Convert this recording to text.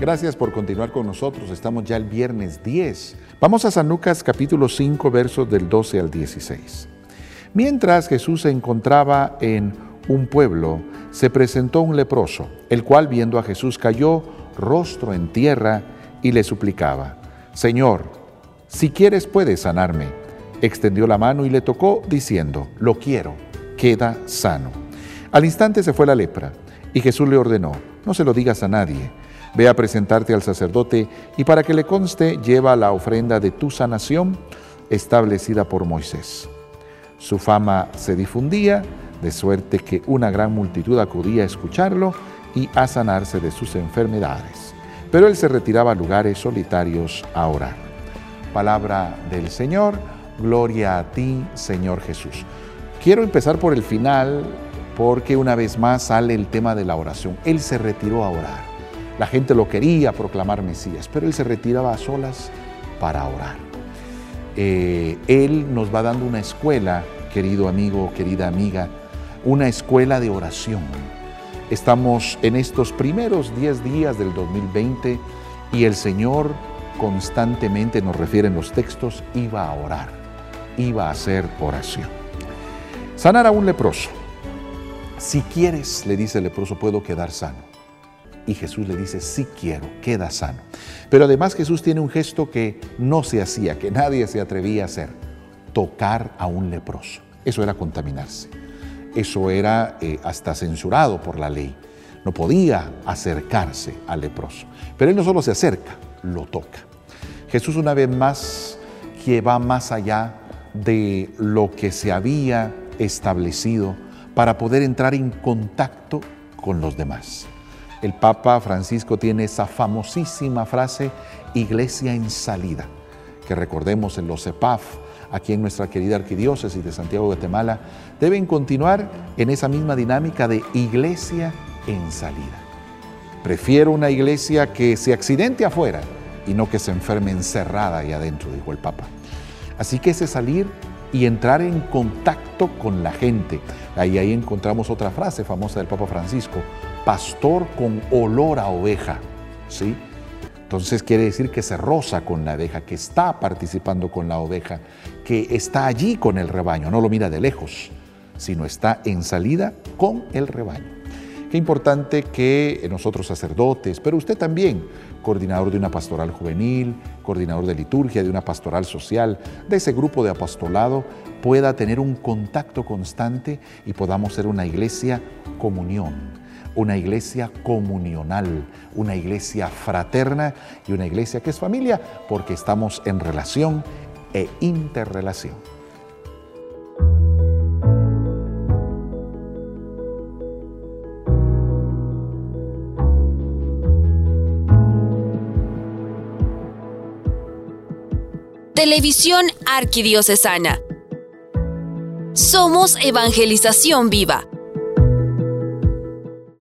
Gracias por continuar con nosotros. Estamos ya el viernes 10. Vamos a San Lucas capítulo 5 versos del 12 al 16. Mientras Jesús se encontraba en un pueblo, se presentó un leproso, el cual viendo a Jesús cayó rostro en tierra y le suplicaba, Señor, si quieres puedes sanarme. Extendió la mano y le tocó diciendo, lo quiero, queda sano. Al instante se fue la lepra y Jesús le ordenó, no se lo digas a nadie Ve a presentarte al sacerdote y para que le conste lleva la ofrenda de tu sanación establecida por Moisés. Su fama se difundía, de suerte que una gran multitud acudía a escucharlo y a sanarse de sus enfermedades. Pero él se retiraba a lugares solitarios a orar. Palabra del Señor, gloria a ti, Señor Jesús. Quiero empezar por el final porque una vez más sale el tema de la oración. Él se retiró a orar. La gente lo quería proclamar Mesías, pero él se retiraba a solas para orar. Eh, él nos va dando una escuela, querido amigo, querida amiga, una escuela de oración. Estamos en estos primeros 10 días del 2020 y el Señor constantemente nos refiere en los textos, iba a orar, iba a hacer oración. Sanar a un leproso. Si quieres, le dice el leproso, puedo quedar sano. Y Jesús le dice, sí quiero, queda sano. Pero además Jesús tiene un gesto que no se hacía, que nadie se atrevía a hacer, tocar a un leproso. Eso era contaminarse. Eso era eh, hasta censurado por la ley. No podía acercarse al leproso. Pero él no solo se acerca, lo toca. Jesús una vez más que va más allá de lo que se había establecido para poder entrar en contacto con los demás. El Papa Francisco tiene esa famosísima frase, iglesia en salida, que recordemos en los EPAF, aquí en nuestra querida arquidiócesis de Santiago de Guatemala, deben continuar en esa misma dinámica de iglesia en salida. Prefiero una iglesia que se accidente afuera y no que se enferme encerrada ahí adentro, dijo el Papa. Así que ese salir y entrar en contacto con la gente. Ahí, ahí encontramos otra frase famosa del Papa Francisco, pastor con olor a oveja, ¿sí? Entonces quiere decir que se roza con la oveja, que está participando con la oveja, que está allí con el rebaño, no lo mira de lejos, sino está en salida con el rebaño. Qué importante que nosotros sacerdotes, pero usted también, coordinador de una pastoral juvenil, coordinador de liturgia, de una pastoral social, de ese grupo de apostolado, pueda tener un contacto constante y podamos ser una iglesia comunión una iglesia comunional, una iglesia fraterna y una iglesia que es familia porque estamos en relación e interrelación. Televisión Arquidiocesana. Somos Evangelización Viva.